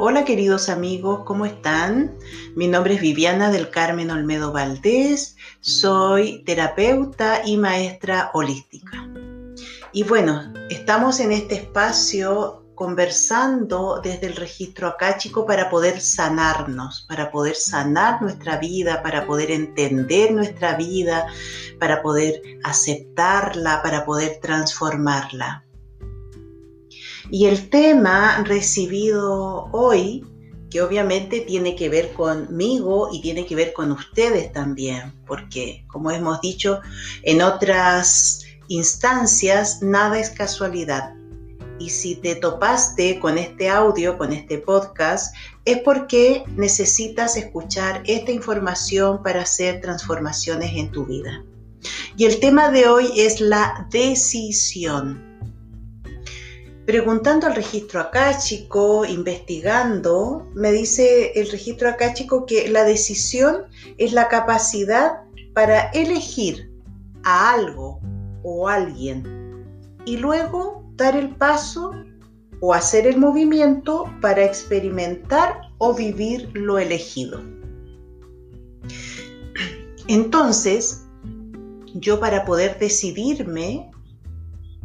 Hola queridos amigos, ¿cómo están? Mi nombre es Viviana del Carmen Olmedo Valdés, soy terapeuta y maestra holística. Y bueno, estamos en este espacio conversando desde el registro acáchico para poder sanarnos, para poder sanar nuestra vida, para poder entender nuestra vida, para poder aceptarla, para poder transformarla. Y el tema recibido hoy, que obviamente tiene que ver conmigo y tiene que ver con ustedes también, porque como hemos dicho en otras instancias, nada es casualidad. Y si te topaste con este audio, con este podcast, es porque necesitas escuchar esta información para hacer transformaciones en tu vida. Y el tema de hoy es la decisión Preguntando al registro acáchico, investigando, me dice el registro acáchico que la decisión es la capacidad para elegir a algo o alguien y luego dar el paso o hacer el movimiento para experimentar o vivir lo elegido. Entonces, yo para poder decidirme,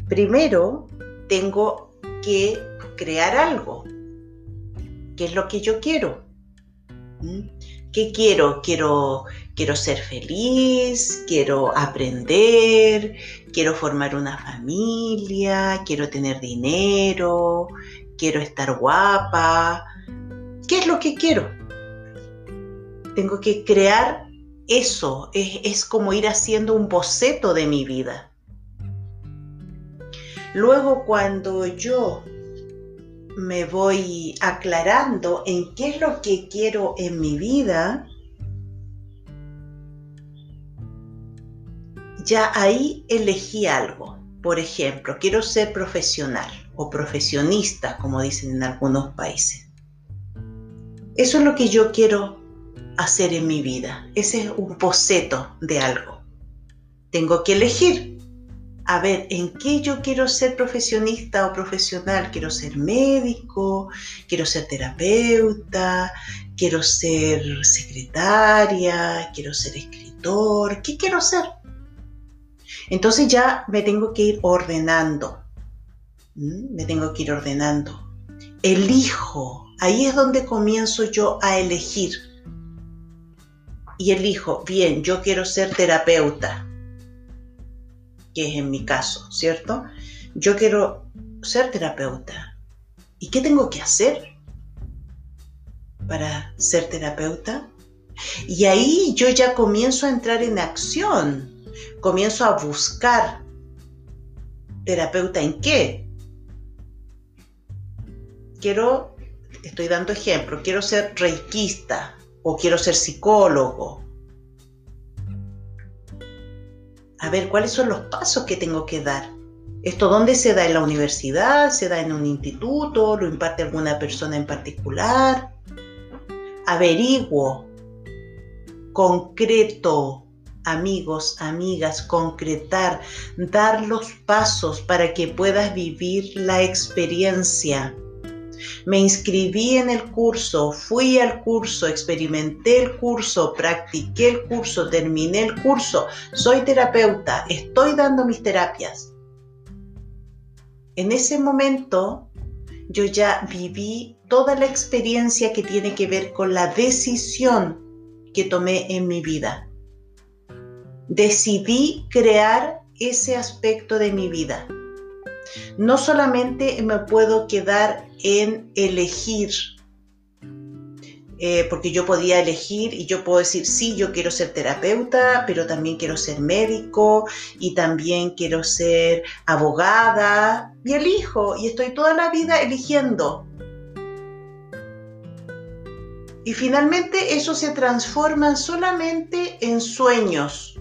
primero tengo que crear algo. ¿Qué es lo que yo quiero? ¿Mm? ¿Qué quiero? Quiero, quiero ser feliz, quiero aprender, quiero formar una familia, quiero tener dinero, quiero estar guapa. ¿Qué es lo que quiero? Tengo que crear eso, es, es como ir haciendo un boceto de mi vida. Luego cuando yo me voy aclarando en qué es lo que quiero en mi vida, ya ahí elegí algo. Por ejemplo, quiero ser profesional o profesionista, como dicen en algunos países. Eso es lo que yo quiero hacer en mi vida. Ese es un boceto de algo. Tengo que elegir a ver en qué yo quiero ser profesionista o profesional. Quiero ser médico, quiero ser terapeuta, quiero ser secretaria, quiero ser escritor. ¿Qué quiero ser? Entonces ya me tengo que ir ordenando. ¿Mm? Me tengo que ir ordenando. Elijo. Ahí es donde comienzo yo a elegir. Y elijo, bien, yo quiero ser terapeuta que es en mi caso, ¿cierto? Yo quiero ser terapeuta. ¿Y qué tengo que hacer para ser terapeuta? Y ahí yo ya comienzo a entrar en acción, comienzo a buscar terapeuta en qué. Quiero, estoy dando ejemplo, quiero ser reikista o quiero ser psicólogo a ver cuáles son los pasos que tengo que dar. ¿Esto dónde se da? ¿En la universidad? ¿Se da en un instituto? ¿Lo imparte alguna persona en particular? Averiguo, concreto, amigos, amigas, concretar, dar los pasos para que puedas vivir la experiencia me inscribí en el curso, fui al curso, experimenté el curso, practiqué el curso, terminé el curso, soy terapeuta, estoy dando mis terapias. En ese momento yo ya viví toda la experiencia que tiene que ver con la decisión que tomé en mi vida. Decidí crear ese aspecto de mi vida no solamente me puedo quedar en elegir, eh, porque yo podía elegir y yo puedo decir, sí, yo quiero ser terapeuta, pero también quiero ser médico y también quiero ser abogada y elijo y estoy toda la vida eligiendo. Y finalmente eso se transforma solamente en sueños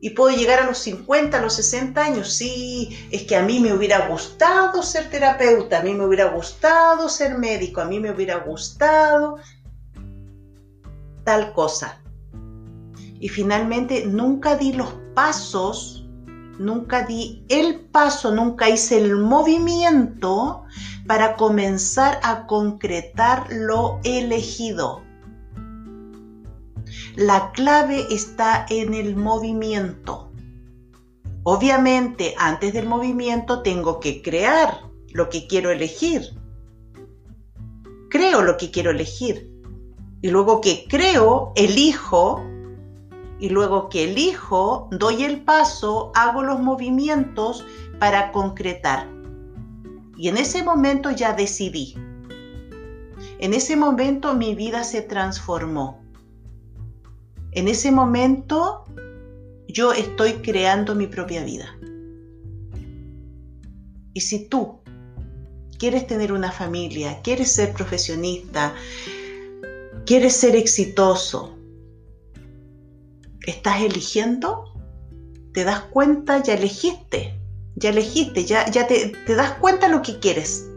y puedo llegar a los 50, a los 60 años. Sí, es que a mí me hubiera gustado ser terapeuta, a mí me hubiera gustado ser médico, a mí me hubiera gustado tal cosa. Y finalmente nunca di los pasos nunca di el paso, nunca hice el movimiento para comenzar a concretar lo elegido. La clave está en el movimiento. Obviamente, antes del movimiento tengo que crear lo que quiero elegir. Creo lo que quiero elegir. Y luego que creo, elijo. Y luego que elijo, doy el paso, hago los movimientos para concretar. Y en ese momento ya decidí. En ese momento mi vida se transformó. En ese momento yo estoy creando mi propia vida. Y si tú quieres tener una familia, quieres ser profesionista, quieres ser exitoso, ¿estás eligiendo? ¿Te das cuenta? Ya elegiste, ya elegiste, ya, ya te, te das cuenta lo que quieres.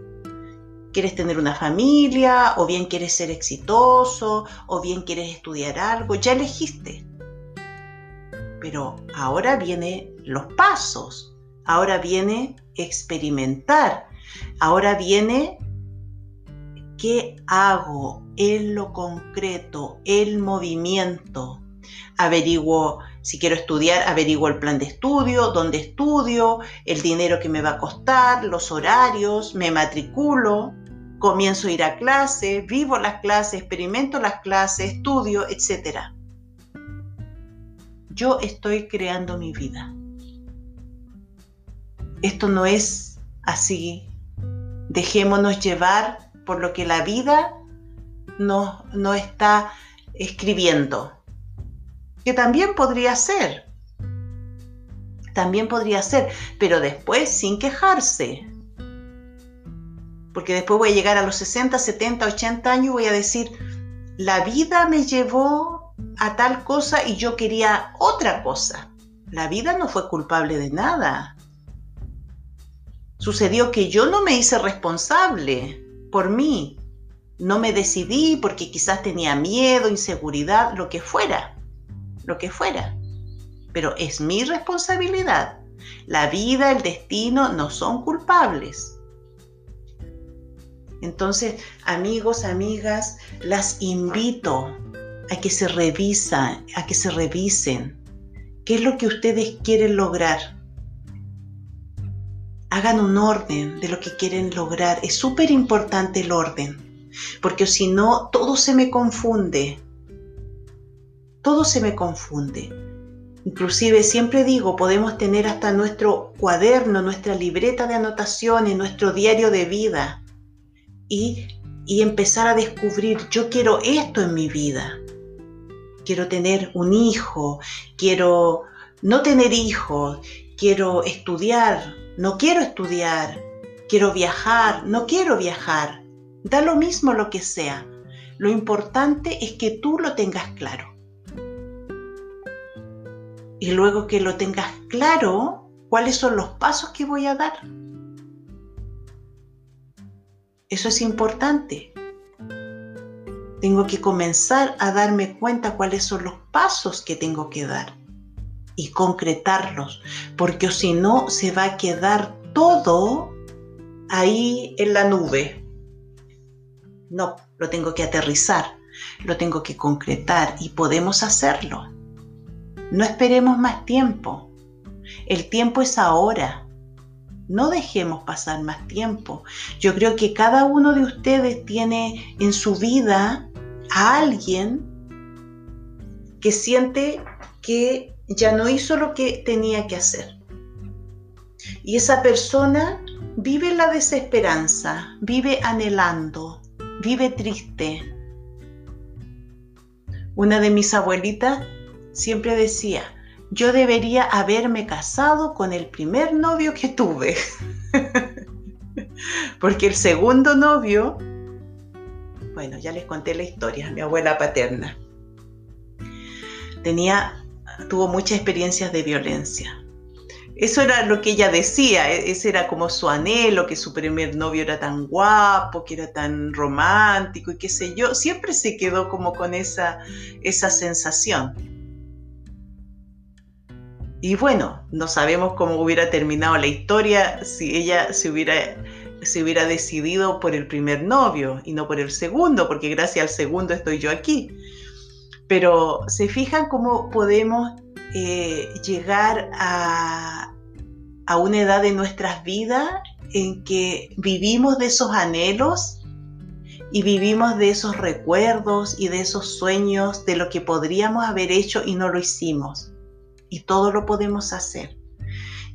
¿Quieres tener una familia? ¿O bien quieres ser exitoso? ¿O bien quieres estudiar algo? Ya elegiste. Pero ahora vienen los pasos. Ahora viene experimentar. Ahora viene qué hago en lo concreto, el movimiento. Averiguo si quiero estudiar, averiguo el plan de estudio, dónde estudio, el dinero que me va a costar, los horarios, me matriculo, comienzo a ir a clase, vivo las clases, experimento las clases, estudio, etc. Yo estoy creando mi vida. Esto no es así. Dejémonos llevar por lo que la vida no, no está escribiendo. Que también podría ser. También podría ser, pero después sin quejarse. Porque después voy a llegar a los 60, 70, 80 años y voy a decir, la vida me llevó a tal cosa y yo quería otra cosa. La vida no fue culpable de nada. Sucedió que yo no me hice responsable por mí. No me decidí porque quizás tenía miedo, inseguridad, lo que fuera. Lo que fuera. Pero es mi responsabilidad. La vida, el destino no son culpables. Entonces, amigos, amigas, las invito a que se revisan, a que se revisen. ¿Qué es lo que ustedes quieren lograr? hagan un orden de lo que quieren lograr. Es súper importante el orden, porque si no, todo se me confunde. Todo se me confunde. Inclusive siempre digo, podemos tener hasta nuestro cuaderno, nuestra libreta de anotaciones, nuestro diario de vida y, empezar a descubrir, yo quiero esto en mi vida. Quiero tener un hijo, quiero no tener hijos, quiero estudiar, no quiero estudiar, quiero viajar, no quiero viajar. Da lo mismo lo que sea. Lo importante es que tú lo tengas claro. Y luego que lo tengas claro, ¿cuáles son los pasos que voy a dar? Eso es importante. Tengo que comenzar a darme cuenta cuáles son los pasos que tengo que dar y concretarlos, porque si no se va a quedar todo ahí en la nube. No, lo tengo que aterrizar, lo tengo que concretar y podemos hacerlo. No esperemos más tiempo. El tiempo es ahora. No dejemos pasar más tiempo. Yo creo que cada uno de ustedes tiene en su vida a alguien que siente que ya no hizo lo que tenía que hacer. Y esa persona vive la desesperanza, vive anhelando, vive triste. Una de mis abuelitas siempre decía, yo debería haberme casado con el primer novio que tuve. Porque el segundo novio, bueno, ya les conté la historia, mi abuela paterna, tenía tuvo muchas experiencias de violencia. Eso era lo que ella decía, e-, ese era como su anhelo, que su primer novio era tan guapo, que era tan romántico y qué sé yo. Siempre se quedó como con esa, esa sensación. Y bueno, no sabemos cómo hubiera terminado la historia si ella se hubiera, decidido por el primer novio y no por el segundo, porque gracias al segundo estoy yo aquí. Pero se fijan cómo podemos eh, llegar a, a una edad de nuestras vidas en que vivimos de esos anhelos y vivimos de esos recuerdos y de esos sueños de lo que podríamos haber hecho y no lo hicimos. Y todo lo podemos hacer.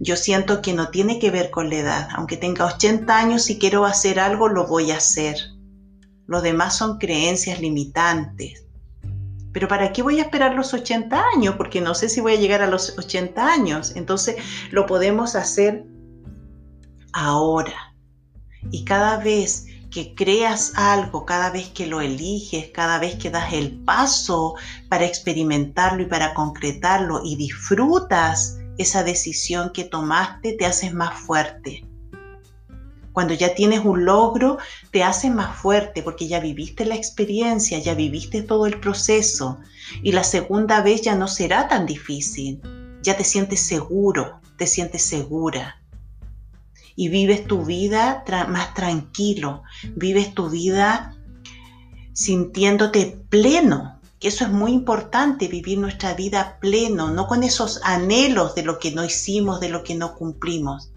Yo siento que no tiene que ver con la edad. Aunque tenga 80 años y quiero hacer algo, lo voy a hacer. Lo demás son creencias limitantes. Pero ¿para qué voy a esperar los 80 años? Porque no sé si voy a llegar a los 80 años. Entonces lo podemos hacer ahora. Y cada vez que creas algo, cada vez que lo eliges, cada vez que das el paso para experimentarlo y para concretarlo y disfrutas esa decisión que tomaste, te haces más fuerte. Cuando ya tienes un logro, te haces más fuerte porque ya viviste la experiencia, ya viviste todo el proceso y la segunda vez ya no será tan difícil. Ya te sientes seguro, te sientes segura y vives tu vida más tranquilo, vives tu vida sintiéndote pleno, que eso es muy importante, vivir nuestra vida pleno, no con esos anhelos de lo que no hicimos, de lo que no cumplimos.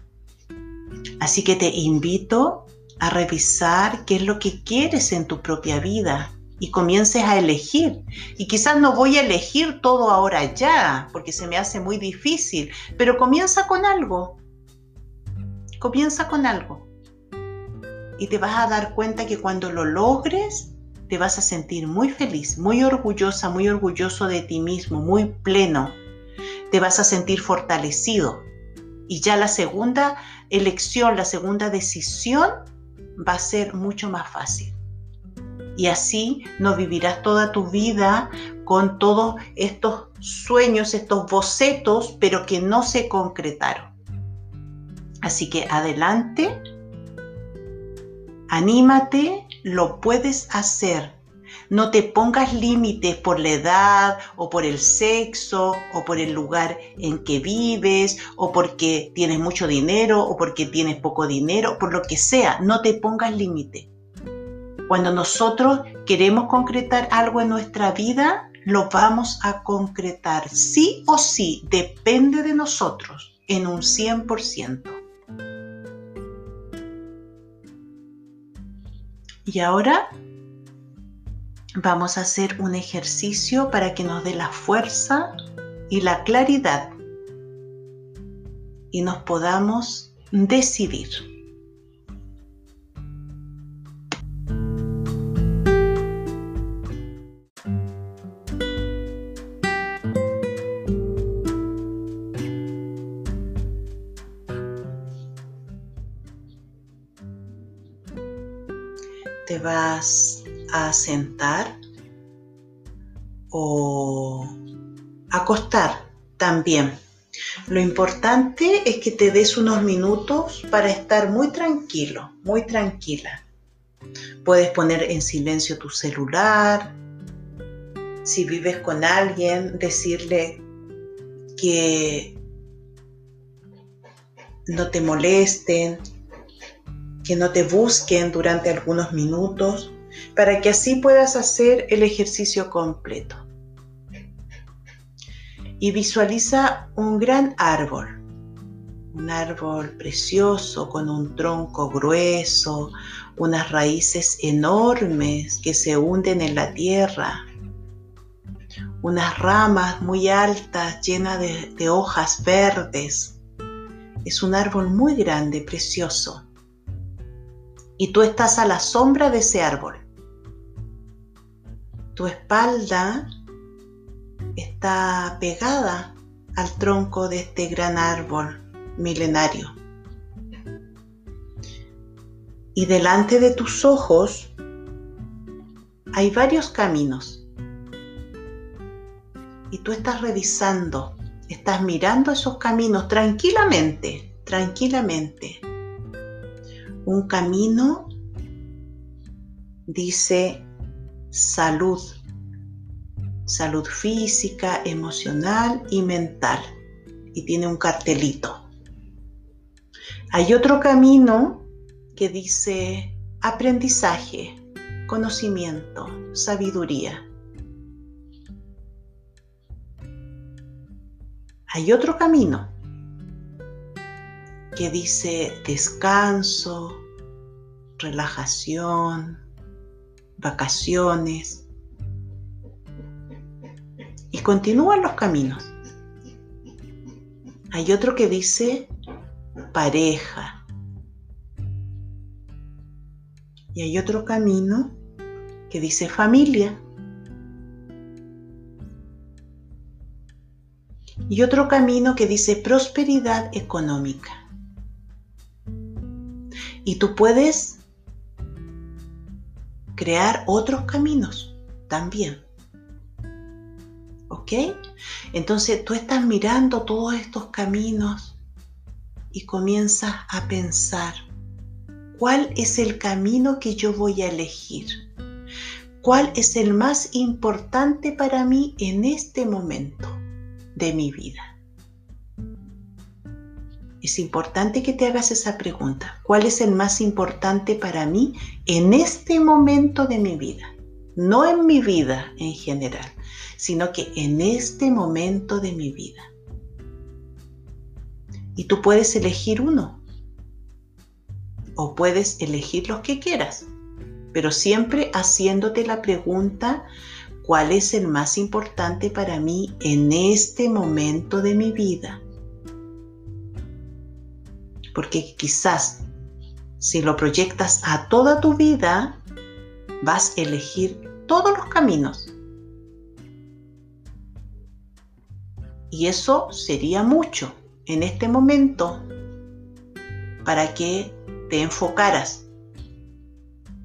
Así que te invito a revisar qué es lo que quieres en tu propia vida y comiences a elegir. Y quizás no voy a elegir todo ahora ya, porque se me hace muy difícil, pero comienza con algo. Comienza con algo y te vas a dar cuenta que cuando lo logres te vas a sentir muy feliz, muy orgullosa, muy orgulloso de ti mismo, muy pleno. Te vas a sentir fortalecido. Y ya la segunda elección, la segunda decisión va a ser mucho más fácil. Y así no vivirás toda tu vida con todos estos sueños, estos bocetos, pero que no se concretaron. Así que adelante, anímate, lo puedes hacer. No te pongas límites por la edad o por el sexo o por el lugar en que vives o porque tienes mucho dinero o porque tienes poco dinero, por lo que sea, no te pongas límite. Cuando nosotros queremos concretar algo en nuestra vida, lo vamos a concretar. Sí o sí, depende de nosotros en un 100%. Y ahora vamos a hacer un ejercicio para que nos dé la fuerza y la claridad y nos podamos decidir. Sentar o acostar también. Lo importante es que te des unos minutos para estar muy tranquilo, muy tranquila. Puedes poner en silencio tu celular. Si vives con alguien, decirle que no te molesten, que no te busquen durante algunos minutos para que así puedas hacer el ejercicio completo. Y visualiza un gran árbol, un árbol precioso con un tronco grueso, unas raíces enormes que se hunden en la tierra, unas ramas muy altas llenas de, hojas verdes. Es un árbol muy grande, precioso y tú estás a la sombra de ese árbol. Tu espalda está pegada al tronco de este gran árbol milenario. Y delante de tus ojos hay varios caminos. Y tú estás revisando, estás mirando esos caminos tranquilamente, tranquilamente un camino dice salud, salud física, emocional y mental. y tiene un cartelito. Hay otro camino que dice aprendizaje, conocimiento, sabiduría. Hay otro camino que dice descanso, relajación, vacaciones. Y continúan los caminos. Hay otro que dice pareja. Y hay otro camino que dice familia. Y otro camino que dice prosperidad económica. Y tú puedes crear otros caminos también. ¿Ok? Entonces tú estás mirando todos estos caminos y comienzas a pensar, ¿cuál es el camino que yo voy a elegir? ¿Cuál es el más importante para mí en este momento de mi vida? Es importante que te hagas esa pregunta. ¿Cuál es el más importante para mí en este momento de mi vida? No en mi vida en general, sino que en este momento de mi vida. Y tú puedes elegir uno. O puedes elegir los que quieras. Pero siempre haciéndote la pregunta, ¿cuál es el más importante para mí en este momento de mi vida? Porque quizás si lo proyectas a toda tu vida, vas a elegir todos los caminos. Y eso sería mucho en este momento para que te enfocaras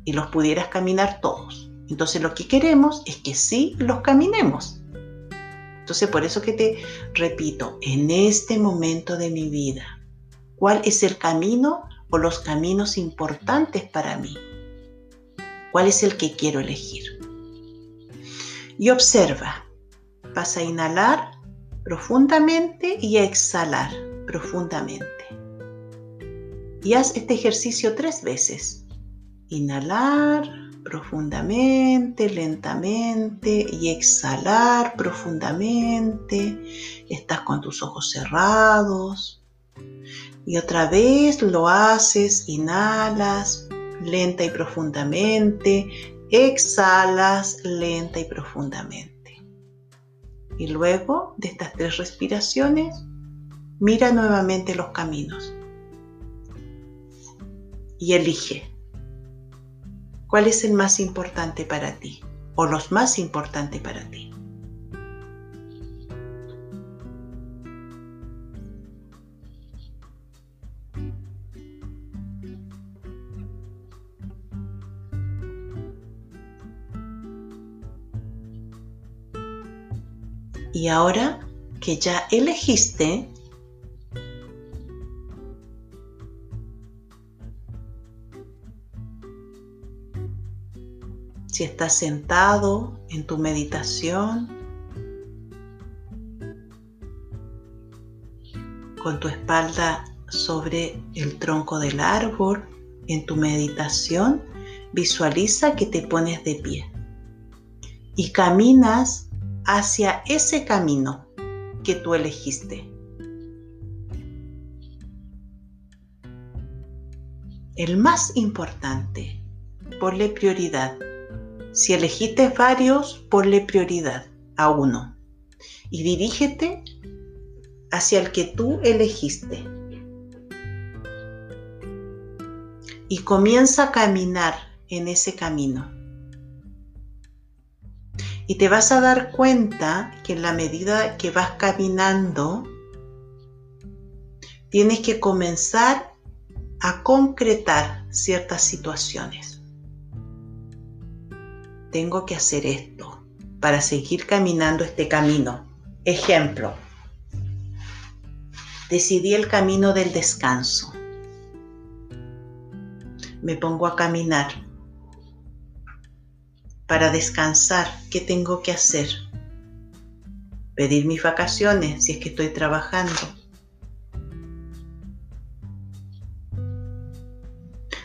y los pudieras caminar todos. Entonces lo que queremos es que sí los caminemos. Entonces por eso que te repito, en este momento de mi vida, cuál es el camino o los caminos importantes para mí. ¿Cuál es el que quiero elegir? Y observa. Vas a inhalar profundamente y a exhalar profundamente. Y haz este ejercicio tres veces. Inhalar profundamente, lentamente y exhalar profundamente. Estás con tus ojos cerrados. Y otra vez lo haces, inhalas lenta y profundamente, exhalas lenta y profundamente. Y luego de estas tres respiraciones, mira nuevamente los caminos y elige cuál es el más importante para ti o los más importantes para ti. Y ahora que ya elegiste, si estás sentado en tu meditación, con tu espalda sobre el tronco del árbol, en tu meditación, visualiza que te pones de pie y caminas hacia ese camino que tú elegiste. El más importante, ponle prioridad. Si elegiste varios, ponle prioridad a uno y dirígete hacia el que tú elegiste. Y comienza a caminar en ese camino. Y te vas a dar cuenta que en la medida que vas caminando, tienes que comenzar a concretar ciertas situaciones. Tengo que hacer esto para seguir caminando este camino. Ejemplo, decidí el camino del descanso. Me pongo a caminar para descansar, ¿qué tengo que hacer? pedir mis vacaciones si es que estoy trabajando.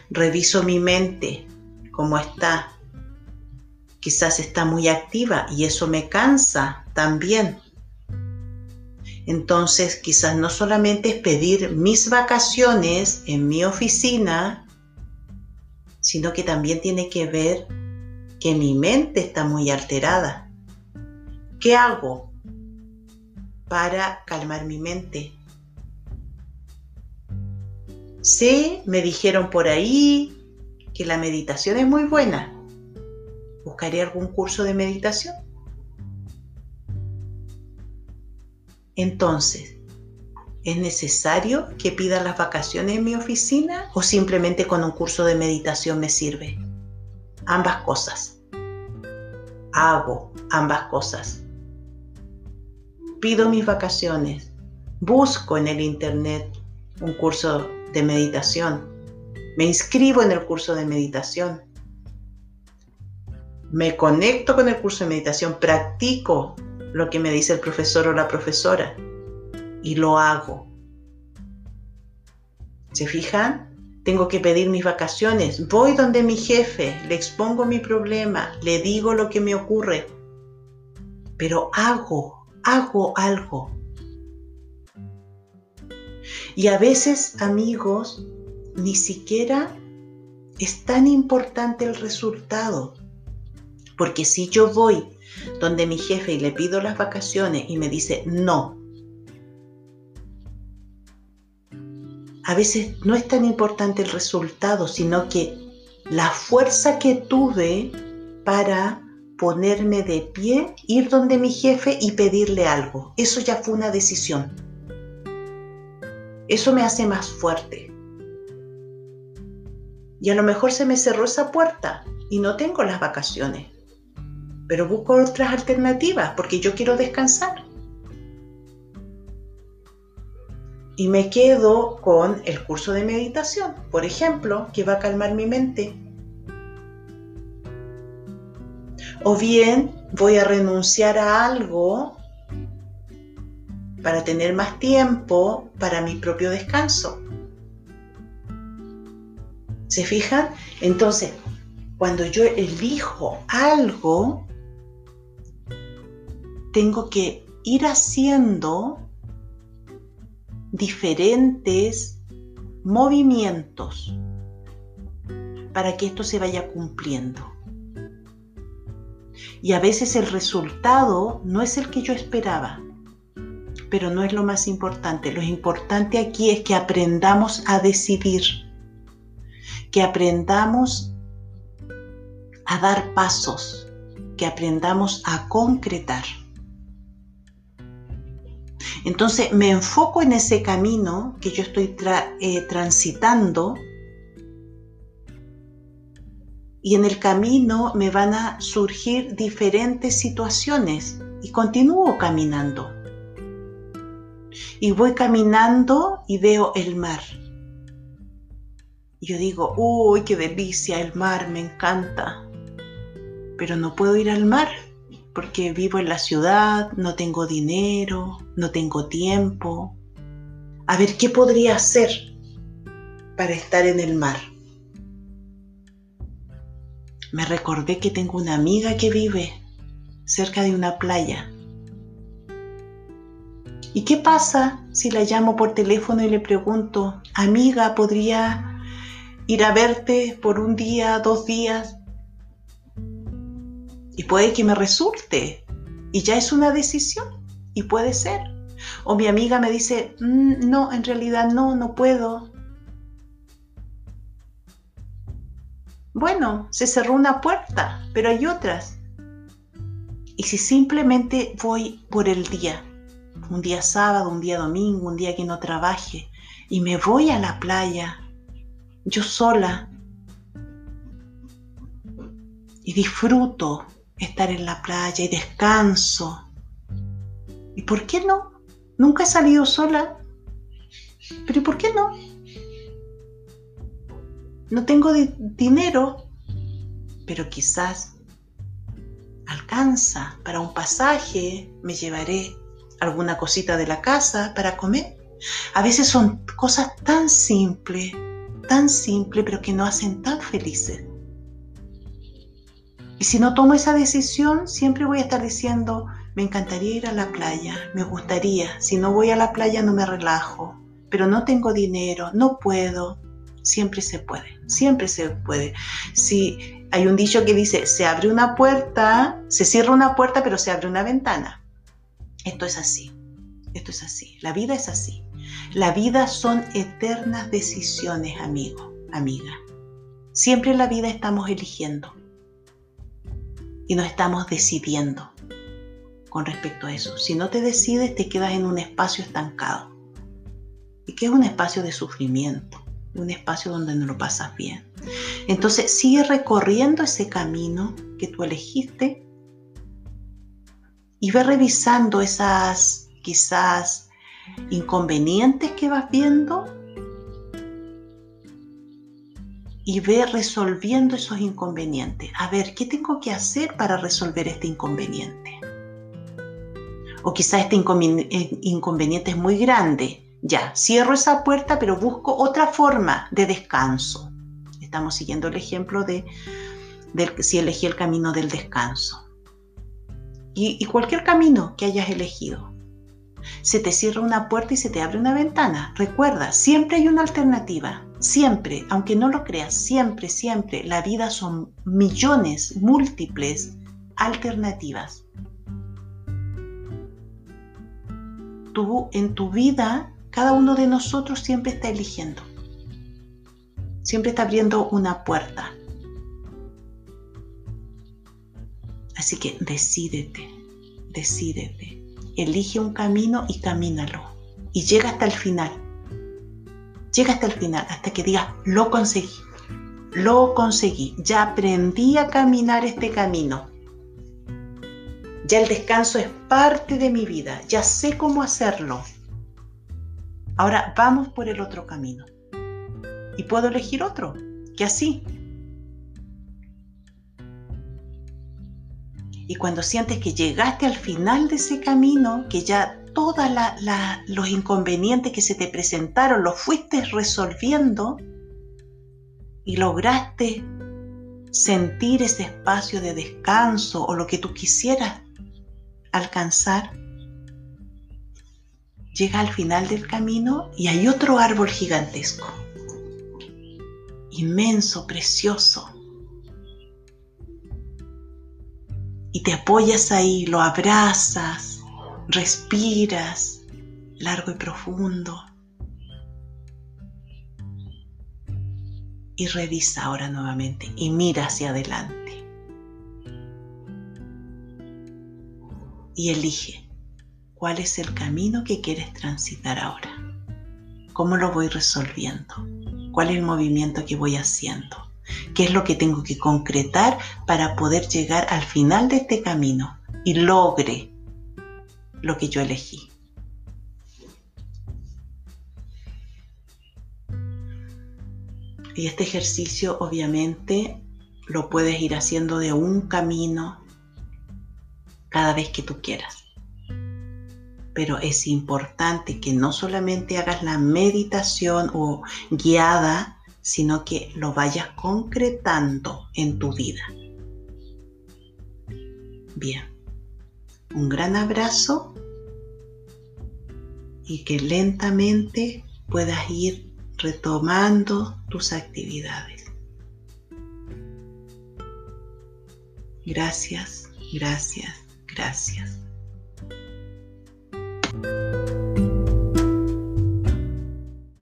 Reviso mi mente, cómo está. Quizás está muy activa y eso me cansa también. Entonces, quizás no solamente es pedir mis vacaciones en mi oficina, sino que también tiene que ver que mi mente está muy alterada. ¿Qué hago para calmar mi mente? Sí, me dijeron por ahí que la meditación es muy buena. Buscaré algún curso de meditación. Entonces, ¿es necesario que pida las vacaciones en mi oficina o simplemente con un curso de meditación me sirve? Ambas cosas. Hago ambas cosas. Pido mis vacaciones. Busco en el Internet un curso de meditación. Me inscribo en el curso de meditación. Me conecto con el curso de meditación. Practico lo que me dice el profesor o la profesora y lo hago. ¿Se fijan? Tengo que pedir mis vacaciones. Voy donde mi jefe, le expongo mi problema, le digo lo que me ocurre. Pero hago, hago algo. Y a veces, amigos, ni siquiera es tan importante el resultado. Porque si yo voy donde mi jefe y le pido las vacaciones y me dice no, a veces no es tan importante el resultado, sino que la fuerza que tuve para ponerme de pie, ir donde mi jefe y pedirle algo. Eso ya fue una decisión. Eso me hace más fuerte. Y a lo mejor se me cerró esa puerta y no tengo las vacaciones pero busco otras alternativas porque yo quiero descansar. Y me quedo con el curso de meditación, por ejemplo, que va a calmar mi mente. O bien voy a renunciar a algo para tener más tiempo para mi propio descanso. ¿Se fijan? Entonces, cuando yo elijo algo, tengo que ir haciendo diferentes movimientos para que esto se vaya cumpliendo. Y a veces el resultado no es el que yo esperaba, pero no es lo más importante. Lo importante aquí es que aprendamos a decidir, que aprendamos a dar pasos, que aprendamos a concretar. Entonces me enfoco en ese camino que yo estoy eh, transitando y en el camino me van a surgir diferentes situaciones y continúo caminando. Y voy caminando y veo el mar. Y yo digo, uy, qué delicia, el mar, me encanta. Pero no puedo ir al mar porque vivo en la ciudad, no tengo dinero, no tengo tiempo. A ver, ¿qué podría hacer para estar en el mar? Me recordé que tengo una amiga que vive cerca de una playa. ¿Y qué pasa si la llamo por teléfono y le pregunto, amiga, ¿podría ir a verte por un día, dos días? Y puede que me resulte. Y ya es una decisión. Y puede ser. O mi amiga me dice, mm, no, en realidad no, no puedo. Bueno, se cerró una puerta, pero hay otras. Y si simplemente voy por el día, un día sábado, un día domingo, un día que no trabaje, y me voy a la playa, yo sola, y disfruto estar en la playa y descanso. ¿Y por qué no? Nunca he salido sola. Pero ¿y por qué no? No tengo dinero, pero quizás alcanza para un pasaje, me llevaré alguna cosita de la casa para comer. A veces son cosas tan simples, tan simples, pero que nos hacen tan felices. Y si no tomo esa decisión, siempre voy a estar diciendo, me encantaría ir a la playa, me gustaría, si no voy a la playa no me relajo, pero no tengo dinero, no puedo. Siempre se puede, siempre se puede. Si hay un dicho que dice, se abre una puerta, se cierra una puerta, pero se abre una ventana. Esto es así, esto es así, la vida es así. La vida son eternas decisiones, amigo, amiga. Siempre en la vida estamos eligiendo y nos estamos decidiendo con respecto a eso. Si no te decides, te quedas en un espacio estancado. ¿Y qué es un espacio de sufrimiento? Un espacio donde no lo pasas bien. Entonces, sigue recorriendo ese camino que tú elegiste y ve revisando esas quizás inconvenientes que vas viendo y ve resolviendo esos inconvenientes. A ver, ¿qué tengo que hacer para resolver este inconveniente? O quizás este eh, inconveniente es muy grande. Ya, cierro esa puerta, pero busco otra forma de descanso. Estamos siguiendo el ejemplo de, si elegí el camino del descanso y, cualquier camino que hayas elegido. Se te cierra una puerta y se te abre una ventana. Recuerda, siempre hay una alternativa. Siempre, aunque no lo creas, siempre, siempre, la vida son millones, múltiples alternativas. Tú en tu vida, cada uno de nosotros siempre está eligiendo. Siempre está abriendo una puerta. Así que decídete, decídete, elige un camino y camínalo. Y llega hasta el final. Llega hasta el final, hasta que digas, lo conseguí, lo conseguí, ya aprendí a caminar este camino. Ya el descanso es parte de mi vida, ya sé cómo hacerlo. Ahora vamos por el otro camino. Y puedo elegir otro, que así, Y cuando sientes que llegaste al final de ese camino, que ya todos los inconvenientes que se te presentaron los fuiste resolviendo y lograste sentir ese espacio de descanso o lo que tú quisieras alcanzar, llega al final del camino y hay otro árbol gigantesco, inmenso, precioso, y te apoyas ahí, lo abrazas, respiras largo y profundo. Y revisa ahora nuevamente y mira hacia adelante. Y elige cuál es el camino que quieres transitar ahora. ¿Cómo lo voy resolviendo? ¿Cuál es el movimiento que voy haciendo? Qué es lo que tengo que concretar para poder llegar al final de este camino y logre lo que yo elegí. Y este ejercicio obviamente lo puedes ir haciendo de un camino cada vez que tú quieras. Pero es importante que no solamente hagas la meditación o guiada, sino que lo vayas concretando en tu vida. Bien, un gran abrazo y que lentamente puedas ir retomando tus actividades. Gracias, gracias, gracias.